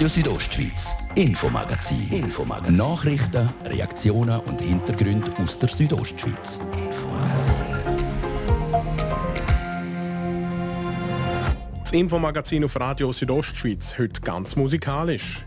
Radio Südostschweiz, Infomagazin. Infomagazin. Nachrichten, Reaktionen und Hintergründe aus der Südostschweiz. Das Infomagazin auf Radio Südostschweiz, heute ganz musikalisch.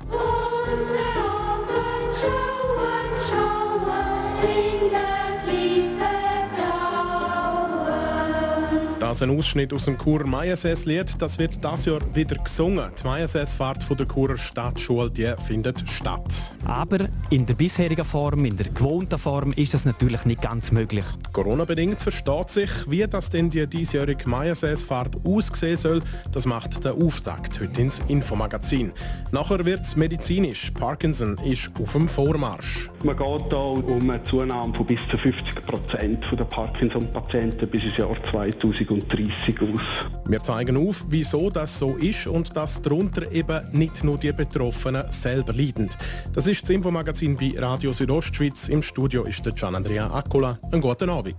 Das ein Ausschnitt aus dem Churer Mayases-Lied. Das wird das Jahr wieder gesungen. Die Mayases-Fahrt der Churer Stadtschule die findet statt. Aber in der bisherigen Form, in der gewohnten Form, ist das natürlich nicht ganz möglich. Corona-bedingt versteht sich, wie das denn die diesjährige Mayases-Fahrt aussehen soll. Das macht der Auftakt heute ins Infomagazin. Nachher wird es medizinisch. Parkinson ist auf dem Vormarsch. Man geht hier um eine Zunahme von bis zu 50 Prozent der Parkinson-Patienten bis ins Jahr 2030 aus. Wir zeigen auf, wieso das so ist und dass darunter eben nicht nur die Betroffenen selber leiden. Das ist das Infomagazin bei Radio Südostschweiz. Im Studio ist der Gian Andrea Accola. Einen guten Abend.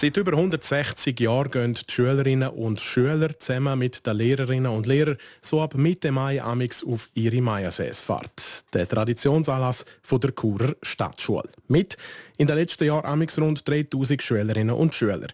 Seit über 160 Jahren gehen die Schülerinnen und Schüler zusammen mit den Lehrerinnen und Lehrern so ab Mitte Mai amix auf ihre Mayaseesfahrt. Der Traditionsanlass von der Churer Stadtschule. Mit in den letzten Jahren amix rund 3000 Schülerinnen und Schüler.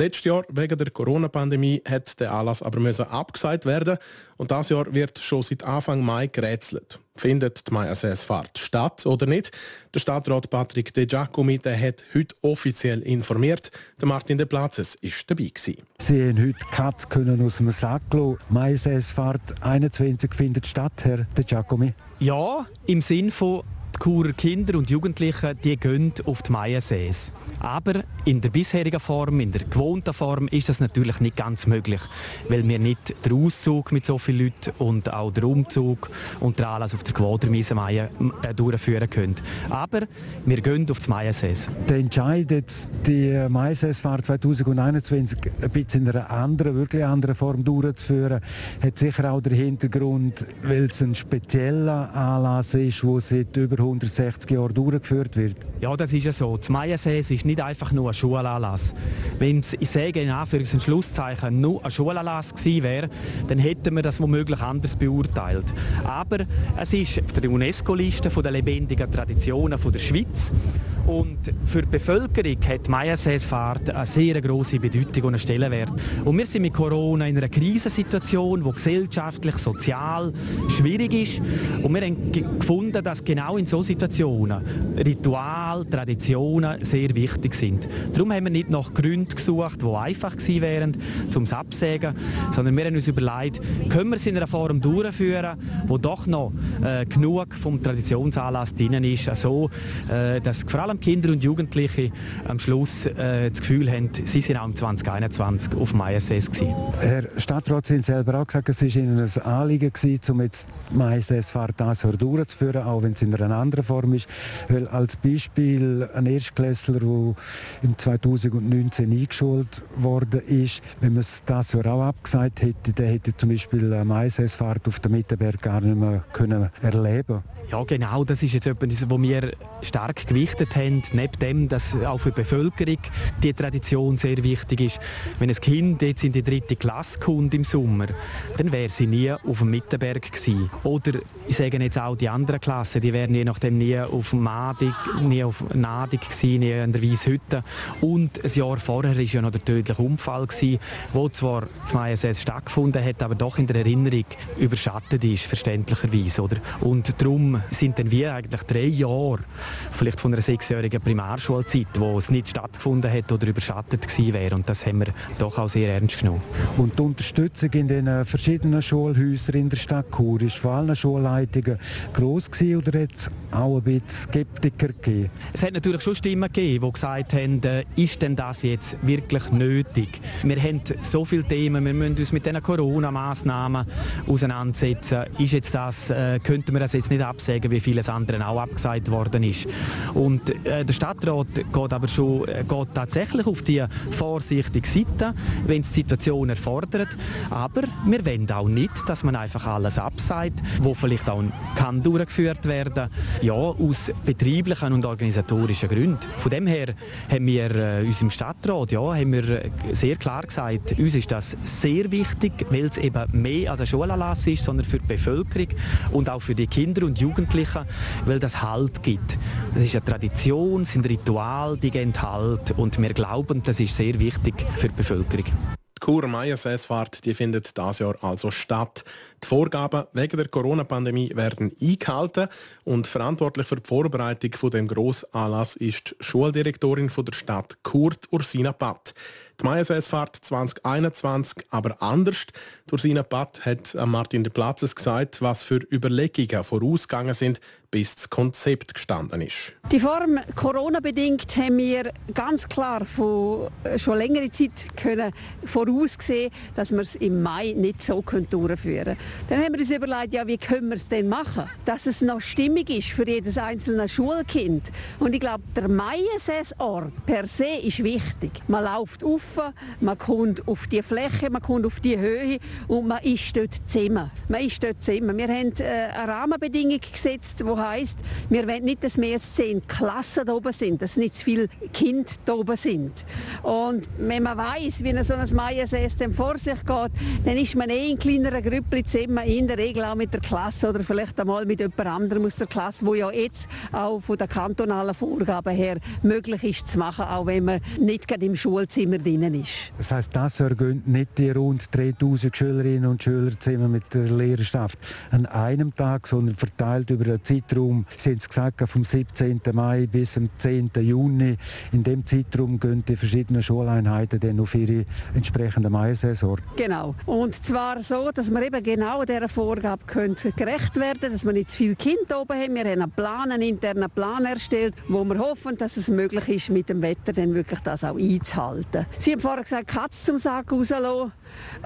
Letztes Jahr wegen der Corona-Pandemie hat der Anlass aber müssen abgesagt werden und das Jahr wird schon seit Anfang Mai gerätselt. Findet die Mai-Assess-Fahrt statt oder nicht? Der Stadtrat Patrick De Giacomi der hat heute offiziell informiert. Der Martin De Platzes ist dabei gewesen. Sie haben heute Katz können aus dem Sack lassen. Mai-Assess-Fahrt 21 findet statt, Herr De Giacomi. Ja, im Sinn von Churer Kinder und Jugendlichen die gehen auf die Maiensees. Aber in der bisherigen Form, in der gewohnten Form, ist das natürlich nicht ganz möglich, weil wir nicht den Auszug mit so vielen Leuten und auch den Umzug und den Anlass auf der Quadermiese Maie äh, durchführen können. Aber wir gehen auf die Maiensees. Der Entscheid, die Maienseesfahrt 2021 ein bisschen in einer anderen, wirklich anderen Form durchzuführen, hat sicher auch den Hintergrund, weil es ein spezieller Anlass ist, wo seit über 160 Jahren durchgeführt wird. Ja, das ist ja so. Das Maiensees ist nicht einfach nur ein Schulanlass. Wenn es, ich sage in Anführungs- Schlusszeichen, nur ein Schulanlass gewesen wäre, dann hätten wir das womöglich anders beurteilt. Aber es ist auf der UNESCO-Liste der lebendigen Traditionen der Schweiz und für die Bevölkerung hat die Maienseesfahrt eine sehr grosse Bedeutung und einen Stellenwert. Und wir sind mit Corona in einer Krisensituation, die gesellschaftlich, sozial schwierig ist. Und wir haben gefunden, dass genau in solchen Situationen Ritual, Traditionen sehr wichtig sind. Darum haben wir nicht nach Gründen gesucht, die einfach gewesen wären, um es absägen, sondern wir haben uns überlegt, können wir es in einer Form durchführen, wo doch noch äh, genug vom Traditionsanlass drin ist, so äh, dass vor allem Kinder und Jugendliche am Schluss äh, das Gefühl haben, sie sind auch im 2021 auf dem ISS gewesen. Herr Stadtrat, Sie haben selber auch gesagt, es war Ihnen ein Anliegen, um jetzt die ISS-Fahrt das durchzuführen, auch wenn es in einer anderen Form ist. Weil als Beispiel ein Erstklässler, der im 2019 eingeschult worden ist, wenn man es das Jahr auch abgesagt hätte, der hätte zum Beispiel eine ISS-Fahrt auf dem Mittenberg gar nicht mehr können erleben ja, genau, das ist jetzt etwas, was wir stark gewichtet haben, neben dem, dass auch für die Bevölkerung die Tradition sehr wichtig ist. Wenn ein Kind jetzt in die dritte Klasse kommt im Sommer, dann wäre sie nie auf dem Mittenberg gewesen. Oder ich sage jetzt auch die anderen Klassen, die wären je nachdem nie auf Madig, nie auf Nadig gewesen, nie an der Weisshütte. Und ein Jahr vorher war ja noch der tödliche Unfall gewesen, wo zwar zum ISS stattgefunden hat, aber doch in der Erinnerung überschattet ist, verständlicherweise. Oder? Und darum sind dann wir eigentlich drei Jahre, vielleicht von einer sechsjährigen Primarschulzeit, wo es nicht stattgefunden hat oder überschattet gewesen wäre. Und das haben wir doch auch sehr ernst genommen. Und die Unterstützung in den verschiedenen Schulhäusern in der Stadt Chur ist vor allen Schulleitungen gross gewesen oder es auch ein bisschen Skeptiker gegeben? Es hat natürlich schon Stimmen gegeben, die gesagt haben, äh, ist denn das jetzt wirklich nötig? Wir haben so viele Themen, wir müssen uns mit diesen Corona-Massnahmen auseinandersetzen. Ist jetzt das, äh, könnten wir das jetzt nicht absagen, wie vieles andere auch abgesagt worden ist? Und äh, der Stadtrat geht aber schon geht tatsächlich auf die vorsichtige Seite, wenn es die Situation erfordert. Aber wir wollen auch nicht, dass man einfach alles absagt, wo vielleicht auch kann durchgeführt werden. Ja, aus betrieblichen und organisatorischen Gründen. Von dem her haben wir äh, uns im Stadtrat ja, haben wir äh, sehr klar gesagt, uns ist das sehr wichtig, weil es eben mehr als ein Schulanlass ist, sondern für die Bevölkerung und auch für die Kinder und Jugendlichen, weil das Halt gibt. Das ist eine Tradition, sind Ritual, die geben Halt und wir glauben, das ist sehr wichtig für die Bevölkerung. Die Kur Meiersessfahrt die findet dieses Jahr also statt. Die Vorgaben wegen der Corona-Pandemie werden eingehalten und verantwortlich für die Vorbereitung von dem Grossanlass ist die Schuldirektorin von der Stadt Kurt Ursina Patt. Die Meiersessfahrt 2021 aber anders. Ursina Patt hat Martin de Platzes gesagt, was für Überlegungen vorausgegangen sind, bis das Konzept gestanden ist. Die Form Corona-bedingt haben wir ganz klar von äh, schon längere Zeit können vorausgesehen, dass wir es im Mai nicht so durchführen können. Dann haben wir uns überlegt, ja, wie können wir es denn machen, dass es noch stimmig ist für jedes einzelne Schulkind. Und ich glaube, der Mai-Ort per se ist wichtig. Man läuft auf, man kommt auf die Fläche, man kommt auf die Höhe und man ist dort zusammen. Man ist dort zusammen. Wir haben äh, eine Rahmenbedingung gesetzt, die heisst, wir wollen nicht, dass mehr als zehn Klassen da oben sind, dass nicht zu viele Kinder da oben sind. Und wenn man weiß, wie so ein Mai-System vor sich geht, dann ist man eh in kleineren Grüppchen zusammen, in der Regel auch mit der Klasse oder vielleicht einmal mit jemand anderem aus der Klasse, wo ja jetzt auch von den kantonalen Vorgaben her möglich ist zu machen, auch wenn man nicht gerade im Schulzimmer drinnen ist. Das heißt, das ergönnt nicht die rund 3000 Schülerinnen und Schüler zusammen mit der Lehrerschaft an einem Tag, sondern verteilt über einen Zeitraum, Sie haben es gesagt, vom 17. Mai bis zum 10. Juni. In dem Zeitraum gehen die verschiedenen Schuleinheiten dann auf ihre entsprechende Mai-Saison. Genau. Und zwar so, dass wir eben genau dieser Vorgabe gerecht werden können, dass wir nicht zu viele Kinder oben haben. Wir haben einen Plan, einen internen Plan erstellt, wo wir hoffen, dass es möglich ist, mit dem Wetter dann wirklich das auch einzuhalten. Sie haben vorher gesagt, Katz zum Sack rauslassen.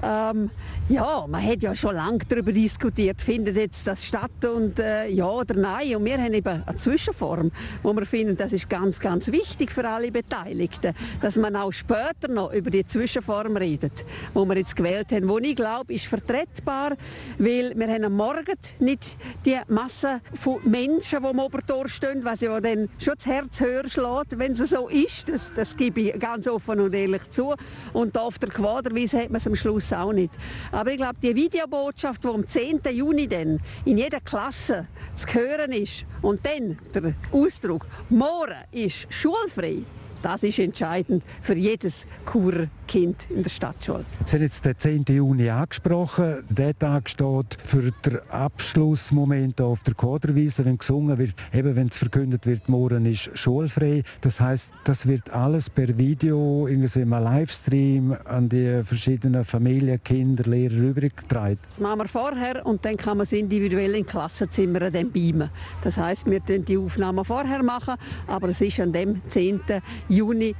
Ähm, ja, man hat ja schon lange darüber diskutiert, findet jetzt das statt und äh, ja oder nein. Und wir haben eben eine Zwischenform, wo wir finden, das ist ganz, ganz wichtig für alle Beteiligten, dass man auch später noch über die Zwischenform redet, wo wir jetzt gewählt haben, wo ich glaube, ist vertretbar, weil wir haben am Morgen nicht die Masse von Menschen, die am Obertor stehen, was ja dann schon das Herz höher schlägt, wenn es so ist. Das, das gebe ich ganz offen und ehrlich zu. Und da auf der Quaderwiese hat man es am Schluss auch nicht. Aber ich glaube, die Videobotschaft, die am 10. Juni dann in jeder Klasse zu hören ist und dann der Ausdruck «Morgen ist schulfrei», das ist entscheidend für jedes Kurkind in der Stadtschule. Sie haben jetzt den 10. Juni angesprochen. Der Tag steht für den Abschlussmoment auf der Quaderwiese, wenn gesungen wird, eben wenn es verkündet wird, morgen ist schulfrei. Das heißt, das wird alles per Video, irgendwie im Livestream an die verschiedenen Familien, Kinder, Lehrer übergetragen. Das machen wir vorher und dann kann man es individuell in Klassenzimmern dann beamen. Das heißt, wir machen die Aufnahmen vorher machen, aber es ist an dem 10. Juni,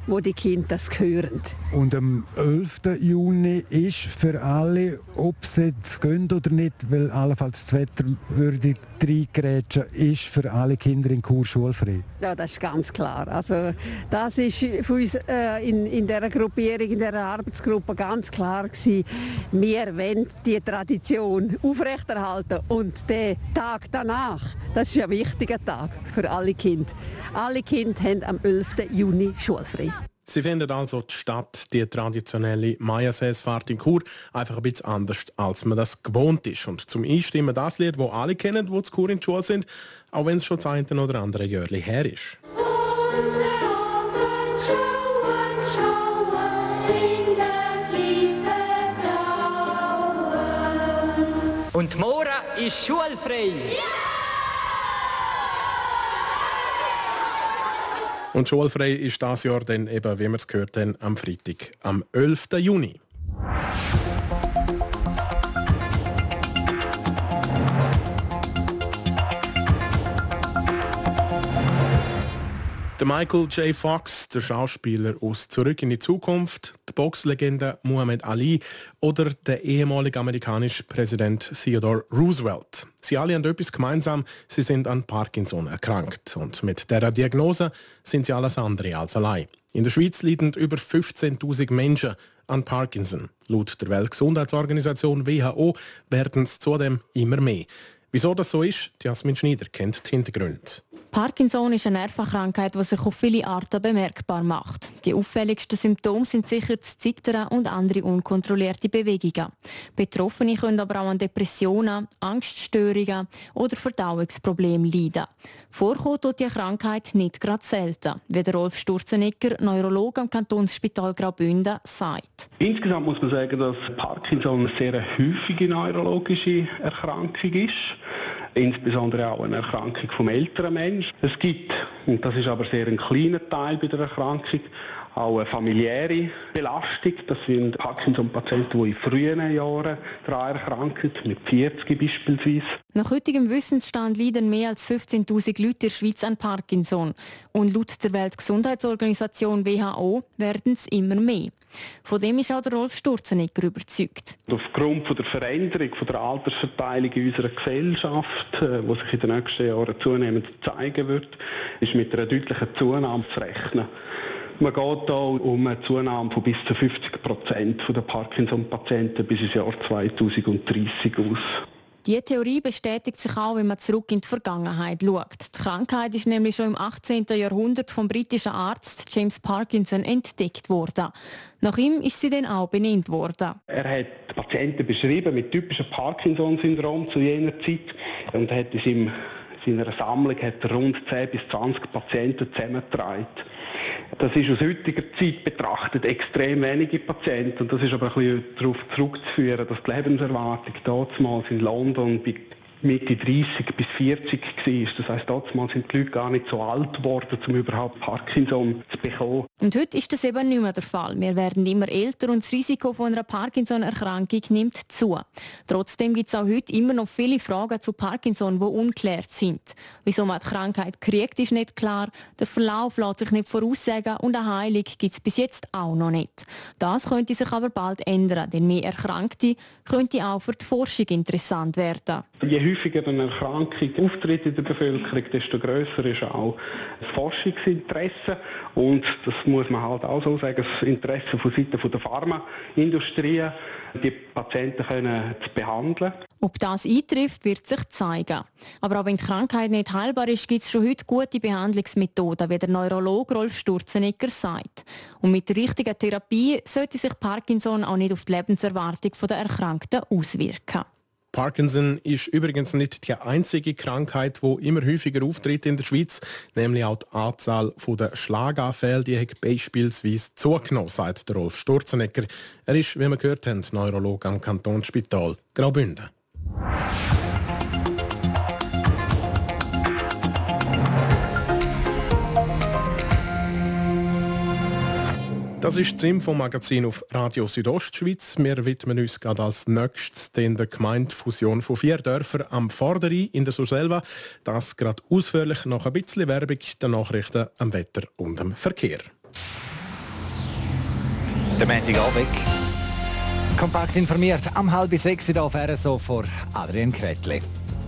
wo die Kinder das hören. Und am 11. Juni ist für alle, ob sie jetzt gehen oder nicht, weil allenfalls das Wetter würde reingrätschen, ist für alle Kinder in Chur schulfrei. Ja, das ist ganz klar. Also das ist für uns äh, in, in dieser Gruppierung, in dieser Arbeitsgruppe ganz klar gewesen. Wir wollen die Tradition aufrechterhalten und der Tag danach, das ist ein wichtiger Tag für alle Kinder. Alle Kinder haben am 11. Juni schulfrei. Sie finden also die Stadt, die traditionelle Mayasäsfahrt in Chur, einfach ein bisschen anders, als man das gewohnt ist. Und zum Einstimmen das Lied, das alle kennen, die zu Chur in der Schule sind, auch wenn es schon das eine oder andere Jahre her ist. Und morgen ist schulfrei. Ja! Und schulfrei ist das Jahr dann eben, wie wir es gehört haben, am Freitag, am 11. Juni. Der Michael J. Fox, der Schauspieler aus Zurück in die Zukunft, die Boxlegende Muhammad Ali oder der ehemalige amerikanische Präsident Theodore Roosevelt. Sie alle haben etwas gemeinsam, sie sind an Parkinson erkrankt. Und mit dieser Diagnose sind sie alles andere als allein. In der Schweiz leiden über 15.000 Menschen an Parkinson. Laut der Weltgesundheitsorganisation WHO werden es zudem immer mehr. Wieso das so ist, Jasmin Schneider kennt die Hintergründe. Parkinson ist eine Nervenkrankheit, die sich auf viele Arten bemerkbar macht. Die auffälligsten Symptome sind sicher das Zittern und andere unkontrollierte Bewegungen. Betroffene können aber auch an Depressionen, Angststörungen oder Verdauungsproblemen leiden. Vorkommt tut die Krankheit nicht gerade selten, wie der Rolf Sturzenegger, Neurologe am Kantonsspital Graubünden, sagt. Insgesamt muss man sagen, dass Parkinson eine sehr häufige neurologische Erkrankung ist insbesondere auch eine Erkrankung vom älteren Menschen. Es gibt, und das ist aber sehr ein kleiner Teil bei der Erkrankung, auch eine familiäre Belastung. Das sind Parkinson-Patienten, die in frühen Jahren daran erkranken, mit 40 beispielsweise. Nach heutigem Wissensstand leiden mehr als 15.000 Leute in der Schweiz an Parkinson. Und laut der Weltgesundheitsorganisation WHO werden es immer mehr. Von dem ist auch der Rolf Sturzenegger überzeugt. Aufgrund von der Veränderung von der Altersverteilung in unserer Gesellschaft, die äh, sich in den nächsten Jahren zunehmend zeigen wird, ist mit einer deutlichen Zunahme zu rechnen. Man geht hier um eine Zunahme von bis zu 50 Prozent der Parkinson-Patienten bis ins Jahr 2030 aus. Diese Theorie bestätigt sich auch, wenn man zurück in die Vergangenheit schaut. Die Krankheit ist nämlich schon im 18. Jahrhundert vom britischen Arzt James Parkinson entdeckt worden. Nach ihm ist sie dann auch benannt worden. Er hat Patienten beschrieben mit typischem Parkinson-Syndrom zu jener Zeit und hat es im seiner Sammlung hat er rund 10 bis 20 Patienten zusammengetragen. Das ist aus heutiger Zeit betrachtet extrem wenige Patienten und das ist aber ein bisschen darauf zurückzuführen, dass die Lebenserwartung damals in London bei Mitte 30 bis 40 war. Das heisst, damals sind die Leute gar nicht so alt geworden, um überhaupt Parkinson zu bekommen. Und heute ist das eben nicht mehr der Fall. Wir werden immer älter und das Risiko von einer Parkinson-Erkrankung nimmt zu. Trotzdem gibt es auch heute immer noch viele Fragen zu Parkinson, die unklärt sind. Wieso man die Krankheit kriegt, ist nicht klar. Der Verlauf lässt sich nicht voraussagen und eine Heilung gibt es bis jetzt auch noch nicht. Das könnte sich aber bald ändern, denn mehr Erkrankte könnte auch für die Forschung interessant werden. Je häufiger eine Erkrankung auftritt in der Bevölkerung, desto grösser ist auch das Forschungsinteresse. Und das muss man halt auch so sagen, das Interesse von Seiten der Pharmaindustrie, die Patienten können zu behandeln. Ob das eintrifft, wird sich zeigen. Aber auch wenn die Krankheit nicht heilbar ist, gibt es schon heute gute Behandlungsmethoden, wie der Neurologe Rolf Sturzenegger sagt. Und mit der richtigen Therapie sollte sich Parkinson auch nicht auf die Lebenserwartung der Erkrankten auswirken. Parkinson ist übrigens nicht die einzige Krankheit, wo immer häufiger auftritt in der Schweiz, nämlich auch die Anzahl der Schlaganfälle, die hat beispielsweise zugenommen, sagt Rolf Sturzenegger. Er ist, wie wir gehört haben, Neurologe am Kantonsspital Graubünden. Das ist das Info-Magazin auf Radio Südostschweiz. Wir widmen uns gerade als nächstes der Gemeindefusion von vier Dörfern am Vorderrhein in der Surselva. Das gerade ausführlich nach ein bisschen Werbung, der Nachrichten am Wetter und am Verkehr. Der Montagabend. Kompakt informiert am halb sechs hier auf RSO vor Adrian Kretli.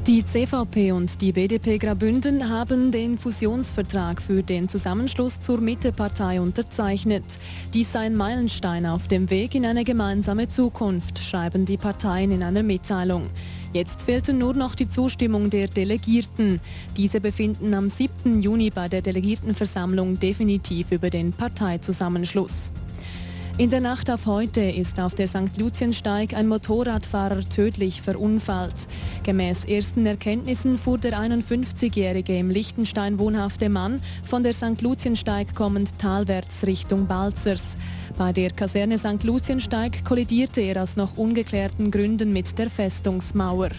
Die CVP und die BDP Grabünden haben den Fusionsvertrag für den Zusammenschluss zur Mittepartei unterzeichnet. Dies sei ein Meilenstein auf dem Weg in eine gemeinsame Zukunft, schreiben die Parteien in einer Mitteilung. Jetzt fehlte nur noch die Zustimmung der Delegierten. Diese befinden am 7. Juni bei der Delegiertenversammlung definitiv über den Parteizusammenschluss. In der Nacht auf heute ist auf der St. Luziensteig ein Motorradfahrer tödlich verunfallt. Gemäß ersten Erkenntnissen fuhr der 51-jährige im Liechtenstein wohnhafte Mann von der St. Luziensteig kommend talwärts Richtung Balzers. Bei der Kaserne St. Luziensteig kollidierte er aus noch ungeklärten Gründen mit der Festungsmauer.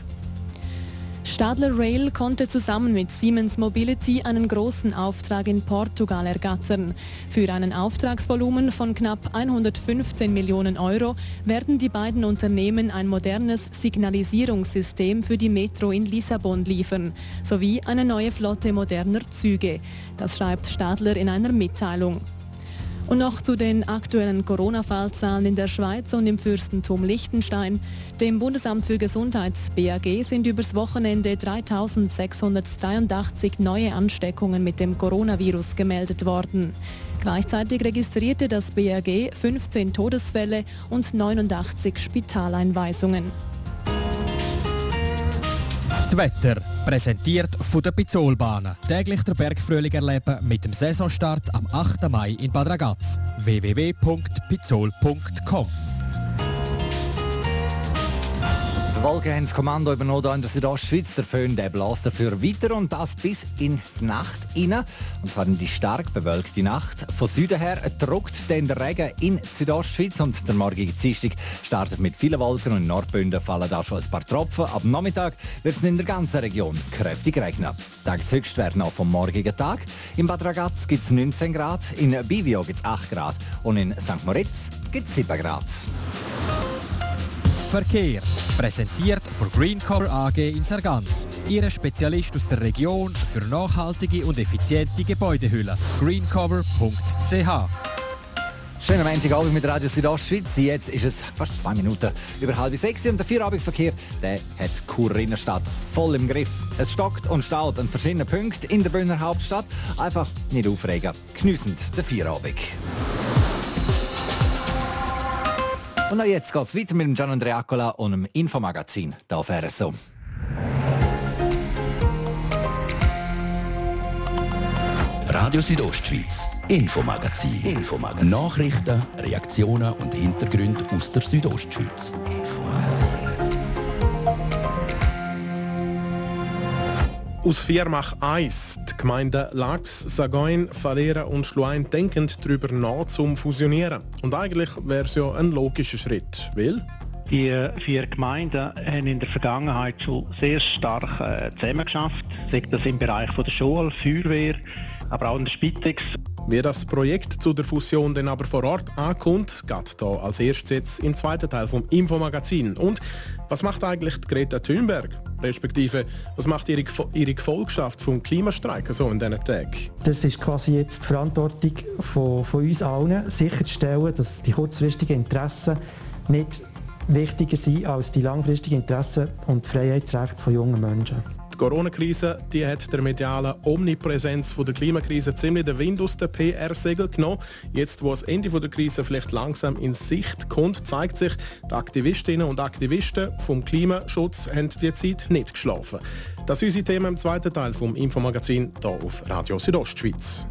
Stadler Rail konnte zusammen mit Siemens Mobility einen großen Auftrag in Portugal ergattern. Für einen Auftragsvolumen von knapp 115 Millionen Euro werden die beiden Unternehmen ein modernes Signalisierungssystem für die Metro in Lissabon liefern, sowie eine neue Flotte moderner Züge. Das schreibt Stadler in einer Mitteilung. Und noch zu den aktuellen Corona-Fallzahlen in der Schweiz und im Fürstentum Liechtenstein. Dem Bundesamt für Gesundheit BAG sind übers Wochenende 3683 neue Ansteckungen mit dem Coronavirus gemeldet worden. Gleichzeitig registrierte das BAG 15 Todesfälle und 89 Spitaleinweisungen. Das Wetter, präsentiert von der Pizzolbahnen. Täglich der Bergfrühling erleben mit dem Saisonstart am 8. Mai in Bad Ragaz. www.pizzol.com Die Wolken haben das Kommando übernommen in der Südostschweiz. Der Föhn der bläst dafür weiter und das bis in die Nacht rein. Und zwar in die stark bewölkte Nacht. Von Süden her druckt dann der Regen in Südostschweiz und der morgige Dienstag startet mit vielen Wolken und in Nordbünden fallen da schon ein paar Tropfen. Ab Nachmittag wird es in der ganzen Region kräftig regnen. Tageshöchstwert noch vom morgigen Tag. In Bad Ragaz gibt es 19 Grad, in Bivio gibt es 8 Grad und in St. Moritz gibt es 7 Grad. Verkehr. Präsentiert von Greencover AG in Sargans. Ihre Spezialist aus der Region für nachhaltige und effiziente Gebäudehüllen. greencover.ch Schönen Montagabend mit Radio Südostschweiz. Jetzt ist es fast zwei Minuten über halb sechs und der Feierabendverkehr der hat Chur Innenstadt voll im Griff. Es stockt und staut an verschiedenen Punkten in der Bündner Hauptstadt. Einfach nicht aufregen. Geniessend der Feierabend. Und auch jetzt geht es weiter mit dem Gian Andreacola und dem Infomagazin hier auf RSO. Radio Südostschweiz, Infomagazin. Infomagazin. Nachrichten, Reaktionen und Hintergründe aus der Südostschweiz. Aus Viermach 1. Die Gemeinden Lax, Sagoin, Falera und Schluein denken darüber nach, zum Fusionieren. Und eigentlich wäre es ja ein logischer Schritt, weil... Die vier Gemeinden haben in der Vergangenheit schon sehr stark äh, zusammengeschafft, sei das im Bereich von der Schule, Feuerwehr, aber auch in der Spitex. Wie das Projekt zu der Fusion dann aber vor Ort ankommt, geht hier als erstes jetzt im zweiten Teil vom Infomagazin. Und was macht eigentlich Greta Thunberg? Respektive, was macht ihre, ihre Gefolgschaft vom Klimastreik so in diesen Tagen? Das ist quasi jetzt die Verantwortung von, von uns allen, sicherzustellen, dass die kurzfristigen Interessen nicht wichtiger sind als die langfristigen Interessen und Freiheitsrechte von jungen Menschen. Die Corona-Krise die hat der medialen Omnipräsenz von der Klimakrise ziemlich den Wind aus der PR-Segel genommen. Jetzt, wo das Ende der Krise vielleicht langsam in Sicht kommt, zeigt sich, die Aktivistinnen und Aktivisten vom Klimaschutz haben die Zeit nicht geschlafen. Das ist unser Thema im zweiten Teil vom Infomagazin hier auf Radio Südostschweiz.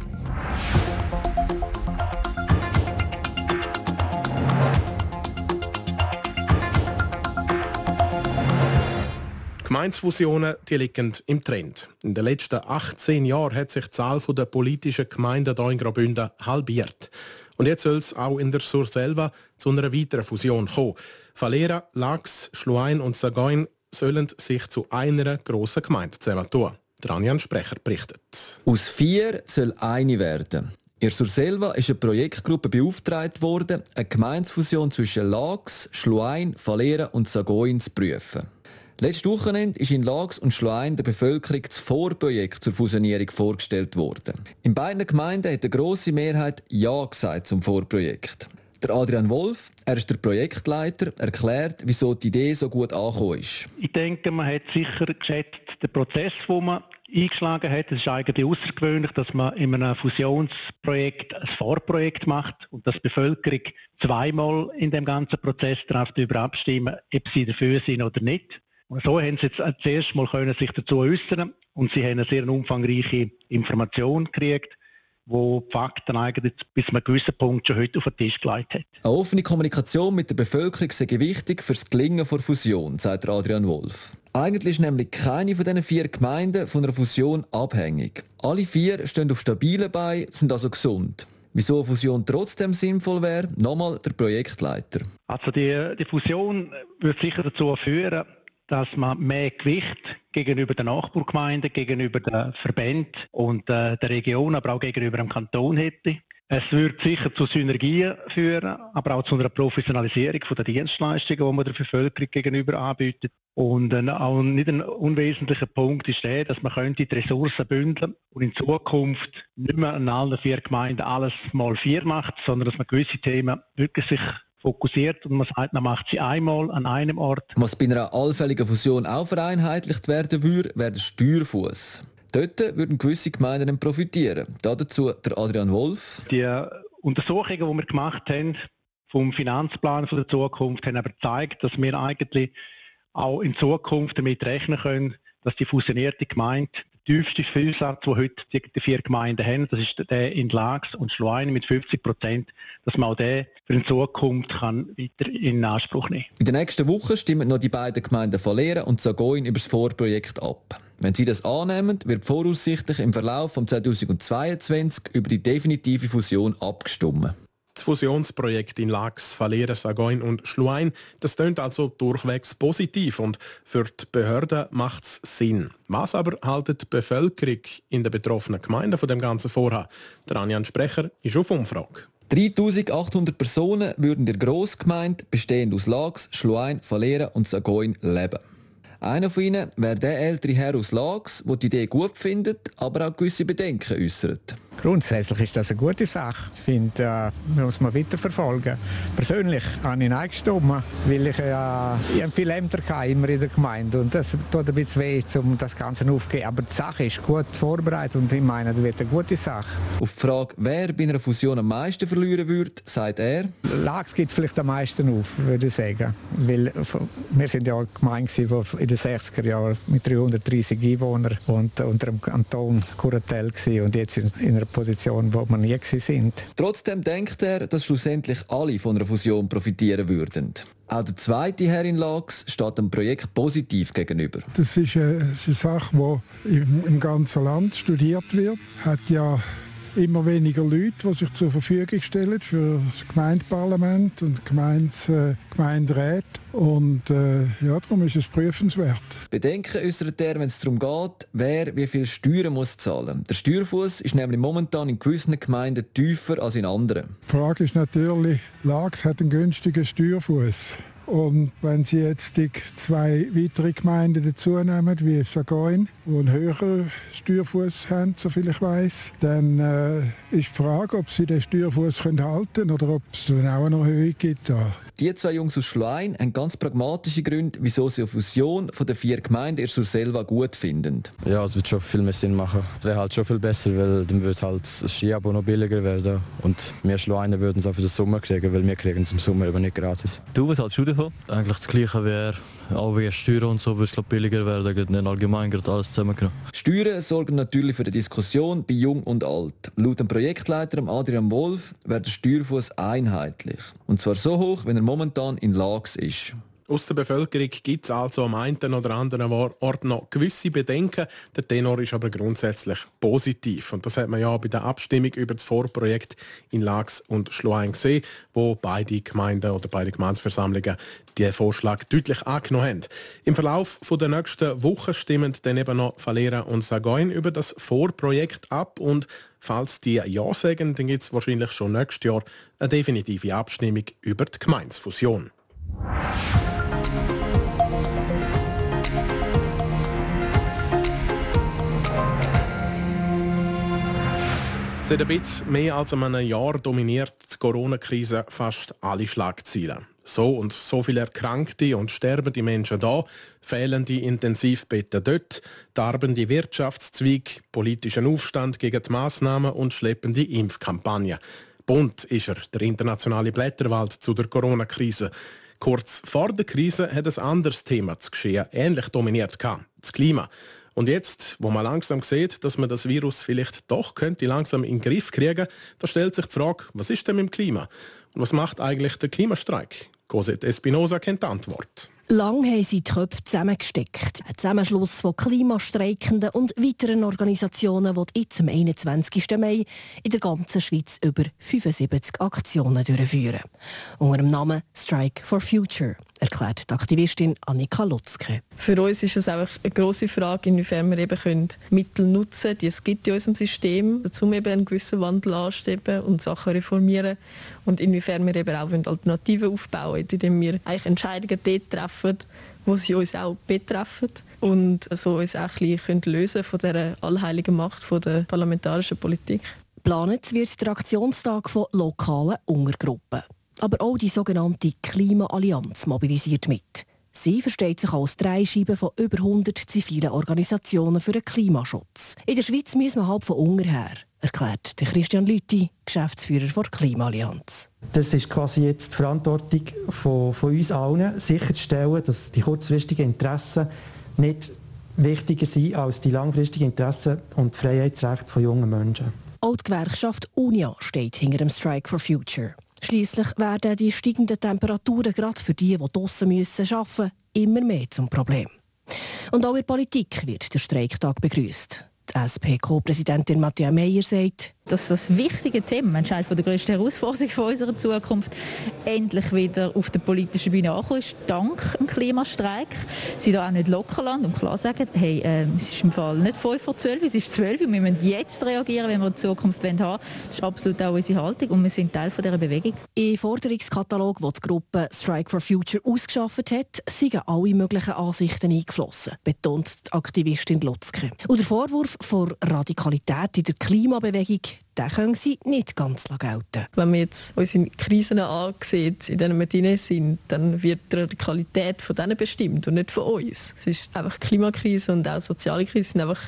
Gemeinsfusionen die liegen im Trend. In den letzten 18 Jahren hat sich die Zahl der politischen Gemeinden hier in Graubünden halbiert. Und jetzt soll es auch in der Surselva zu einer weiteren Fusion kommen. Falera, Lax, Schluein und Sagoin sollen sich zu einer grossen Gemeinde zusammentun. Dranjan Sprecher berichtet. Aus vier soll eine werden. In Surselva ist eine Projektgruppe beauftragt worden, eine Gemeinsfusion zwischen Lax, Schluein, Falera und Sagoin zu prüfen. Letztes Wochenende ist in Lags und Schlein der Bevölkerung das Vorprojekt zur Fusionierung vorgestellt worden. In beiden Gemeinden hat eine grosse Mehrheit Ja gesagt zum Vorprojekt. Der Adrian Wolf, er ist der Projektleiter, erklärt, wieso die Idee so gut angekommen ist. Ich denke, man hat sicher geschätzt, den Prozess, den man eingeschlagen hat. Es ist eigentlich außergewöhnlich, dass man in einem Fusionsprojekt ein Vorprojekt macht und dass die Bevölkerung zweimal in dem ganzen Prozess darauf darüber abstimmen, ob sie dafür sind oder nicht. Und so haben sie jetzt zuerst mal können sich dazu äußern und sie haben eine sehr umfangreiche Information gekriegt, wo die Fakten eigentlich bis zu einem gewissen Punkt schon heute auf den Tisch gelegt hat. Eine offene Kommunikation mit der Bevölkerung sei wichtig für das Gelingen der Fusion, sagt Adrian Wolf. Eigentlich ist nämlich keine von diesen vier Gemeinden von einer Fusion abhängig. Alle vier stehen auf stabilen Beinen, sind also gesund. Wieso eine Fusion trotzdem sinnvoll wäre, nochmal der Projektleiter. Also die, die Fusion wird sicher dazu führen, dass man mehr Gewicht gegenüber den Nachbargemeinden, gegenüber den Verbänden und äh, der Region, aber auch gegenüber dem Kanton hätte. Es wird sicher zu Synergien führen, aber auch zu einer Professionalisierung der Dienstleistungen, die man der Bevölkerung gegenüber anbietet. Und äh, auch nicht ein unwesentlicher Punkt ist der, dass man könnte die Ressourcen bündeln und in Zukunft nicht mehr an allen vier Gemeinden alles mal vier macht, sondern dass man gewisse Themen wirklich sich fokussiert und man sagt, man macht sie einmal an einem Ort. Was bei einer allfälligen Fusion auch vereinheitlicht werden würde, wäre der Steuerfuß. Dort würden gewisse Gemeinden profitieren. Dazu der Adrian Wolf. Die Untersuchungen, die wir gemacht haben vom Finanzplan der Zukunft, haben aber gezeigt, dass wir eigentlich auch in Zukunft damit rechnen können, dass die fusionierte Gemeinde tiefste Füllsatz, den heute die vier Gemeinden haben, das ist der in Lags und Schluein mit 50 Prozent, dass man auch den für die Zukunft kann weiter in Anspruch nehmen In den nächsten Wochen stimmen noch die beiden Gemeinden von Lehren und Sagoin über das Vorprojekt ab. Wenn sie das annehmen, wird voraussichtlich im Verlauf von 2022 über die definitive Fusion abgestimmt. Das Fusionsprojekt in Lax, Valera, Sagoin und Schluein, das klingt also durchwegs positiv und für die Behörden macht es Sinn. Was aber haltet die Bevölkerung in den betroffenen Gemeinden von dem ganzen Vorhaben? Der Anjan Sprecher ist auf Umfrage. 3800 Personen würden der Grossgemeinde bestehend aus Lax, Schluein, Valera und Sagoin leben. Einer von ihnen wäre der ältere Herr aus Lax, der die Idee gut findet, aber auch gewisse Bedenken äußert. Grundsätzlich ist das eine gute Sache. Ich finde, äh, muss man weiterverfolgen. Persönlich habe ich Nein gestimmt, weil ich, äh, ich viele Ämter hatte, immer in der Gemeinde und das tut ein bisschen weh, um das Ganze aufzugeben. Aber die Sache ist gut vorbereitet und ich meine, das wird eine gute Sache. Auf die Frage, wer bei einer Fusion am meisten verlieren würde, sagt er. Lags gibt vielleicht am meisten auf, würde ich sagen. Weil wir sind ja eine Gemeinde in den 60er Jahren mit 330 Einwohnern und unter dem Kanton Curatel und jetzt in einer Position, wo wir nie sind. Trotzdem denkt er, dass schlussendlich alle von einer Fusion profitieren würden. Auch der zweite Herr in Lax steht dem Projekt positiv gegenüber. Das ist eine, ist eine Sache, die im, im ganzen Land studiert wird. Hat ja immer weniger Leute, die sich zur Verfügung stellen für das Gemeindeparlament und Gemeindes, äh, Gemeinderäte. Und äh, ja, darum ist es prüfenswert. Bedenken äußert er, wenn es darum geht, wer wie viel Steuern muss zahlen. Der Steuerfuß ist nämlich momentan in gewissen Gemeinden tiefer als in anderen. Die Frage ist natürlich, Lax hat einen günstigen Steuerfuß. Und wenn Sie jetzt die zwei weitere Gemeinden dazu nehmen, wie Sagoin, die einen höheren Steuerfuß haben, soviel ich weiß, dann äh, ist die Frage, ob Sie den Steuerfuß halten können oder ob es dann auch eine Erhöhung gibt. Da. Die zwei Jungs aus Schlein haben ganz pragmatische Gründe, wieso sie eine Fusion von den vier Gemeinden in selber gut finden. Ja, es wird schon viel mehr Sinn machen. Es wäre halt schon viel besser, weil dann wird halt das Skiabo noch billiger werden und wir Schleiner würden es auch für den Sommer kriegen, weil wir kriegen es im Sommer aber nicht gratis. Du, was hältst du davon? Eigentlich das Gleiche wäre, auch wie Steuern und so, würde es billiger werden, nicht allgemein gerade alles zusammengenommen. Steuern sorgen natürlich für die Diskussion bei Jung und Alt. Laut dem Projektleiter Adrian Wolf wäre der Steuerfuß einheitlich. Und zwar so hoch, wenn er momentan in Lags ist. Aus der Bevölkerung gibt es also am einen oder anderen Ort noch gewisse Bedenken. Der Tenor ist aber grundsätzlich positiv. Und das hat man ja bei der Abstimmung über das Vorprojekt in Lax und Schluein gesehen, wo beide Gemeinden oder beide Gemeindeversammlungen den Vorschlag deutlich angenommen haben. Im Verlauf der nächsten Wochen stimmen dann eben noch Valera und Sagoin über das Vorprojekt ab und Falls die Ja sagen, dann gibt es wahrscheinlich schon nächstes Jahr eine definitive Abstimmung über die Gemeinsfusion. Seit ein bisschen mehr als einem Jahr dominiert die Corona-Krise fast alle Schlagzeilen. So und so viele erkrankte und sterbende Menschen da, fehlende Intensivbetten dort, darbende Wirtschaftszweig, politischen Aufstand gegen die Massnahmen und schleppende Impfkampagne. Bunt ist er, der internationale Blätterwald zu der Corona-Krise. Kurz vor der Krise hat ein anderes Thema zu geschehen ähnlich dominiert das Klima. Und jetzt, wo man langsam sieht, dass man das Virus vielleicht doch könnte langsam in den Griff kriegen, da stellt sich die Frage, was ist denn mit dem Klima? Und was macht eigentlich der Klimastreik? Cosette Espinosa kennt die Antwort. Lang haben sie die Köpfe zusammengesteckt. Ein Zusammenschluss von Klimastreikenden und weiteren Organisationen wird jetzt am 21. Mai in der ganzen Schweiz über 75 Aktionen durchführen. Unter dem Namen Strike for Future erklärt die Aktivistin Annika Lutzke. Für uns ist es auch eine grosse Frage, inwiefern wir eben Mittel nutzen können, die es gibt in unserem System, um eben einen gewissen Wandel anstreben und Sachen reformieren und inwiefern wir eben auch Alternativen aufbauen, indem wir eigentlich Entscheidungen dort treffen, wo sie uns auch betreffen und so uns auch ein bisschen lösen von dieser allheiligen Macht von der parlamentarischen Politik. Planet wird der Aktionstag von lokalen Untergruppen. Aber auch die sogenannte Klimaallianz mobilisiert mit. Sie versteht sich als Dreischeibe von über 100 zivilen Organisationen für den Klimaschutz. In der Schweiz müssen wir halb von Unger her, erklärt Christian Lüthi, Geschäftsführer der Klimaallianz. Das ist quasi jetzt die Verantwortung von, von uns allen, sicherzustellen, dass die kurzfristigen Interessen nicht wichtiger sein als die langfristigen Interessen und Freiheitsrechte von jungen Menschen. Auch die Gewerkschaft UNIA steht hinter dem Strike for Future. Schließlich werden die steigenden Temperaturen gerade für die, die draussen müssen arbeiten, immer mehr zum Problem. Und auch in der Politik wird der Streiktag begrüßt. Die SP-Co-Präsidentin Matthias Meyer sagt, dass das wichtige Thema, eine der grössten Herausforderungen unserer Zukunft, endlich wieder auf der politischen Bühne ankommt, ist, dank dem Klimastreik. Sie da auch nicht locker lassen und klar sagen, hey, äh, es ist im Fall nicht 5 vor 12, es ist 12 und wir müssen jetzt reagieren, wenn wir eine Zukunft haben wollen. Das ist absolut auch unsere Haltung und wir sind Teil von dieser Bewegung. Im Forderungskatalog, den die Gruppe Strike for Future ausgeschafft hat, sind alle möglichen Ansichten eingeflossen, betont die Aktivistin Lutzke. Und der Vorwurf von Radikalität in der Klimabewegung den können sie nicht ganz gelten. Wenn man jetzt unsere Krisen ansieht, in denen wir drin sind, dann wird die Radikalität von denen bestimmt und nicht von uns. Es ist einfach die Klimakrise und auch soziale Krise sind einfach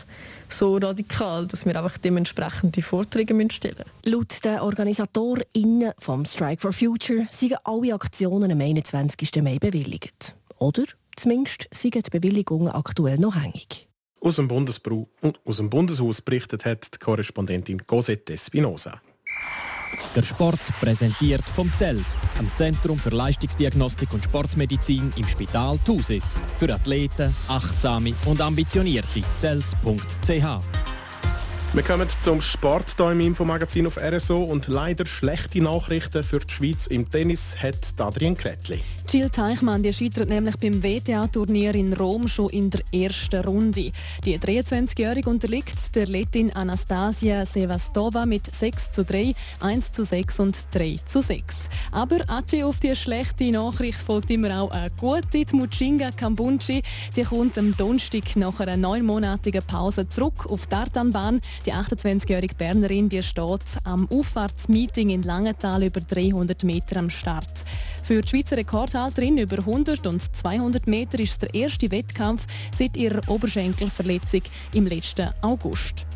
so radikal, dass wir einfach dementsprechend die Vorträge stellen müssen. Laut den OrganisatorInnen vom Strike for Future sind alle Aktionen am 21. Mai bewilligt. Oder zumindest sind die Bewilligungen aktuell noch hängig. Aus dem, Bundesbru aus dem Bundeshaus berichtet hat die Korrespondentin Cosette Spinoza. Der Sport präsentiert vom CELS, am Zentrum für Leistungsdiagnostik und Sportmedizin im Spital Thusis. Für Athleten, Achtsame und Ambitionierte. CELS.ch wir kommen zum Sport hier im Infomagazin auf RSO und leider schlechte Nachrichten für die Schweiz im Tennis hat Adrian Kretli. Jill Teichmann die scheitert nämlich beim WTA-Turnier in Rom schon in der ersten Runde. Die 23-Jährige unterliegt der Lettin Anastasia Sevastova mit 6 zu 3, 1 zu 6 und 3 zu 6. Aber auf die schlechte Nachricht folgt immer auch eine gute. Die Muchinga Kambunchi die kommt am Donnerstag nach einer neunmonatigen Pause zurück auf die Tartanbahn. Die 28-jährige Bernerin die steht am Auffahrtsmeeting in Langenthal über 300 Meter am Start. Für die Schweizer Rekordhalterin über 100 und 200 Meter ist der erste Wettkampf seit ihrer Oberschenkelverletzung im letzten August.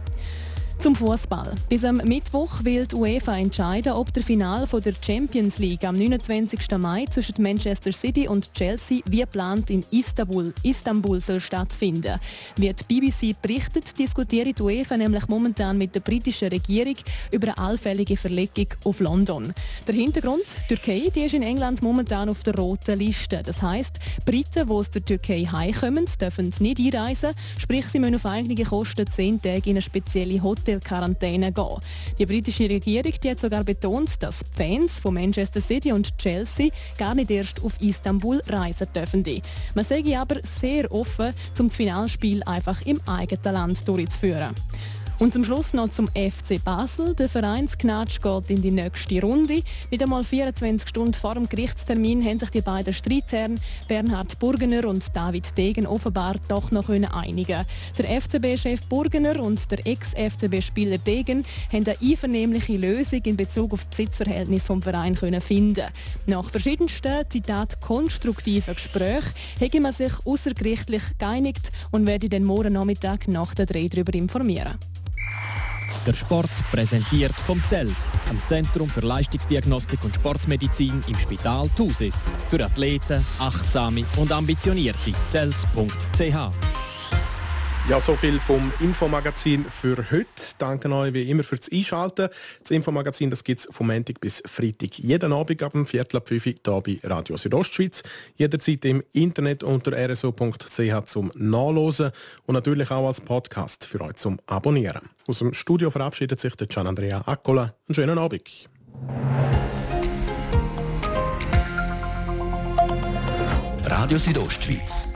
Zum Fußball. Bis am Mittwoch will die UEFA entscheiden, ob der Final der Champions League am 29. Mai zwischen Manchester City und Chelsea wie geplant in Istanbul, Istanbul soll stattfinden. Wie die BBC berichtet, diskutiert die UEFA nämlich momentan mit der britischen Regierung über eine allfällige Verlegung auf London. Der Hintergrund: die Türkei die ist in England momentan auf der roten Liste. Das heisst, Briten, die aus der Türkei heimkommen, dürfen nicht einreisen, sprich sie müssen auf eigene Kosten zehn Tage in eine spezielle Hotel Quarantäne gehen. Die britische Regierung die hat sogar betont, dass Fans von Manchester City und Chelsea gar nicht erst auf Istanbul reisen dürfen. Man sage aber sehr offen, um das Finalspiel einfach im eigenen Land durchzuführen. Und zum Schluss noch zum FC Basel. Der Vereinsknatsch geht in die nächste Runde. Nicht einmal 24 Stunden vor dem Gerichtstermin haben sich die beiden Streitherren Bernhard Burgener und David Degen offenbar doch noch einigen Der FCB-Chef Burgener und der Ex-FCB-Spieler Degen haben eine einvernehmliche Lösung in Bezug auf das Besitzverhältnis vom Verein finden. Nach verschiedensten, Zitat, konstruktiven Gesprächen hätte man sich außergerichtlich geeinigt und werde den morgen Nachmittag nach der Dreh darüber informieren. Der Sport präsentiert vom CELS, am Zentrum für Leistungsdiagnostik und Sportmedizin im Spital Thusis. Für Athleten, Achtsame und Ambitionierte. CELS.ch ja, so viel vom Infomagazin für heute. Danke euch wie immer fürs Einschalten. Das Infomagazin gibt es vom Montag bis Freitag jeden Abend ab dem Viertel ab 5 Uhr hier bei Radio Südostschweiz. Jederzeit im Internet unter rso.ch zum Nachlesen und natürlich auch als Podcast für euch zum Abonnieren. Aus dem Studio verabschiedet sich der Gian Andrea Accola. Einen schönen Abend. Radio Südostschweiz,